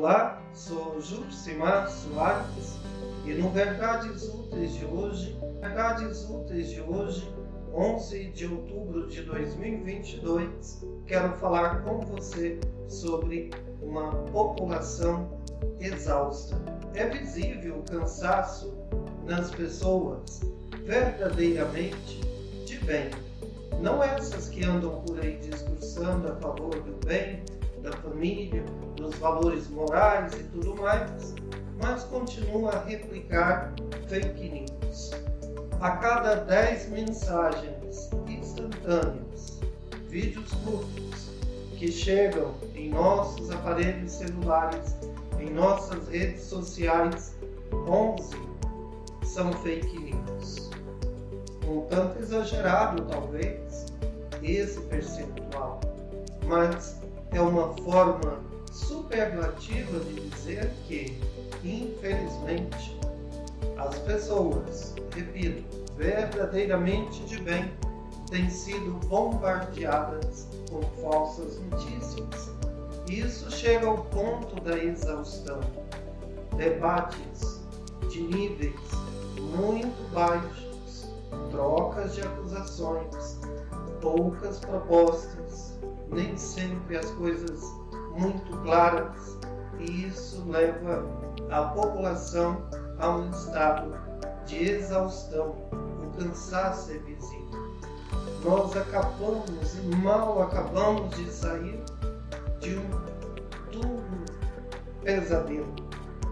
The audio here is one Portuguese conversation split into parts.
Olá, sou Jusimar Soares e no Verdades Úteis de hoje, Verdades Úteis de hoje, 11 de outubro de 2022, quero falar com você sobre uma população exausta. É visível o cansaço nas pessoas verdadeiramente de bem. Não essas que andam por aí discursando a favor do bem, da família, dos valores morais e tudo mais, mas continua a replicar fake news. A cada 10 mensagens instantâneas, vídeos curtos, que chegam em nossos aparelhos celulares, em nossas redes sociais, 11 são fake news. Um tanto exagerado, talvez, esse percentual, mas é uma forma superlativa de dizer que, infelizmente, as pessoas, repito, verdadeiramente de bem, têm sido bombardeadas com falsas notícias. Isso chega ao ponto da exaustão. Debates de níveis muito baixos, trocas de acusações, poucas propostas, nem sempre as coisas muito claras, e isso leva a população a um estado de exaustão, o cansaço é visível. Nós acabamos e mal acabamos de sair de um duro pesadelo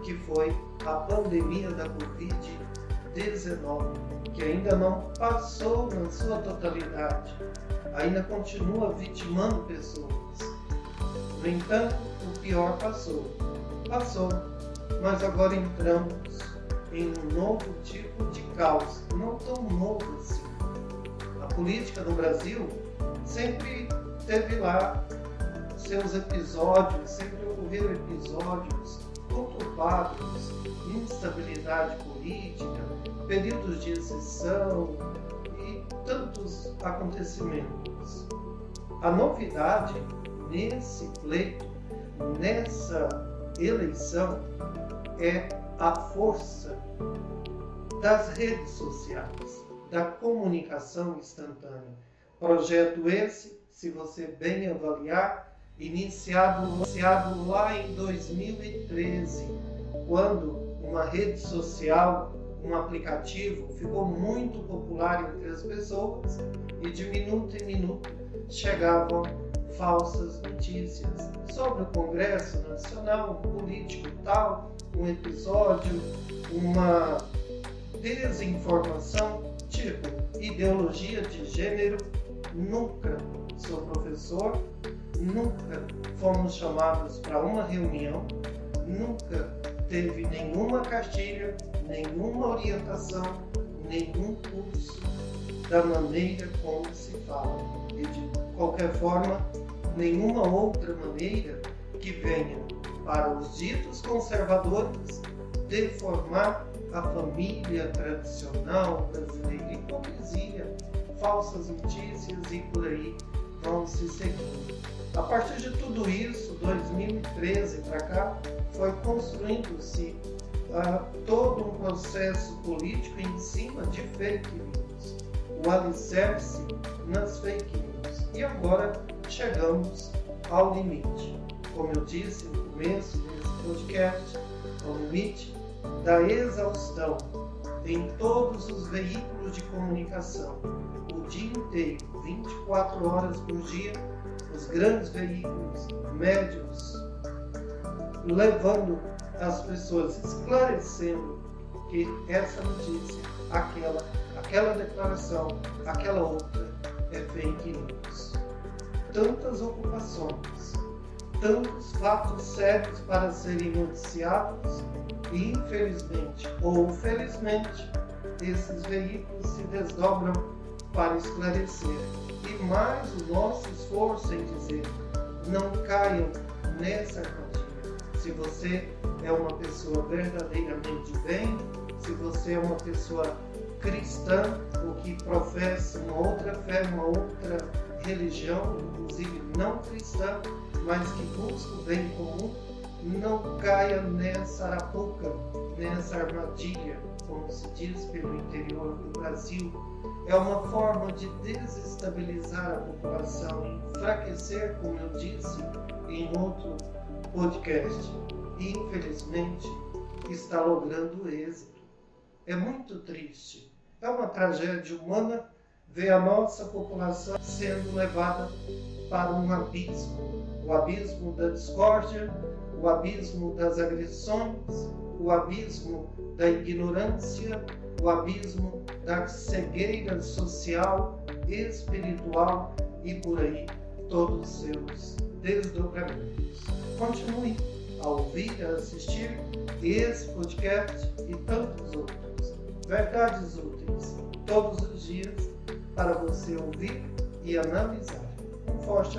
que foi a pandemia da Covid-19, que ainda não passou na sua totalidade, ainda continua vitimando pessoas. Entanto, o pior passou. Passou, mas agora entramos em um novo tipo de caos, não tão novo assim. A política no Brasil sempre teve lá seus episódios, sempre ocorreram episódios conturbados, instabilidade política, períodos de exceção e tantos acontecimentos. A novidade nesse pleito, nessa eleição, é a força das redes sociais, da comunicação instantânea. Projeto esse, se você bem avaliar, iniciado, iniciado lá em 2013, quando uma rede social, um aplicativo ficou muito popular entre as pessoas e de minuto em minuto chegavam falsas notícias sobre o Congresso Nacional, político tal, um episódio, uma desinformação, tipo ideologia de gênero. Nunca sou professor, nunca fomos chamados para uma reunião, nunca teve nenhuma cartilha, nenhuma orientação, nenhum curso da maneira como se fala. E de qualquer forma, nenhuma outra maneira que venha para os ditos conservadores deformar a família tradicional brasileira. Hipocrisia, falsas notícias e por aí vão se seguindo. A partir de tudo isso, 2013 para cá, foi construindo-se uh, todo um processo político em cima de fake news, o alicerce nas fake news. E agora chegamos ao limite. Como eu disse no começo desse podcast, ao limite da exaustão em todos os veículos de comunicação, o dia inteiro, 24 horas por dia, os grandes veículos, médios, levando as pessoas, esclarecendo que essa notícia, aquela, aquela declaração, aquela outra é fake news tantas ocupações, tantos fatos sérios para serem noticiados e, infelizmente ou felizmente, esses veículos se desdobram para esclarecer. E mais o nosso esforço em dizer: não caiam nessa armadilha. Se você é uma pessoa verdadeiramente bem, se você é uma pessoa cristã, ou que professa uma outra fé, uma outra religião, inclusive não cristã, mas que busca o bem comum, não caia nessa arapuca, nessa armadilha, como se diz pelo interior do Brasil. É uma forma de desestabilizar a população, enfraquecer, como eu disse em outro podcast. E, infelizmente, está logrando êxito. É muito triste. É uma tragédia humana ver a nossa população sendo levada para um abismo o abismo da discórdia, o abismo das agressões, o abismo da ignorância, o abismo da cegueira social, espiritual e por aí todos os seus desdobramentos. Continue a ouvir, a assistir esse podcast e tantos outros. Verdades úteis todos os dias para você ouvir e analisar. Um forte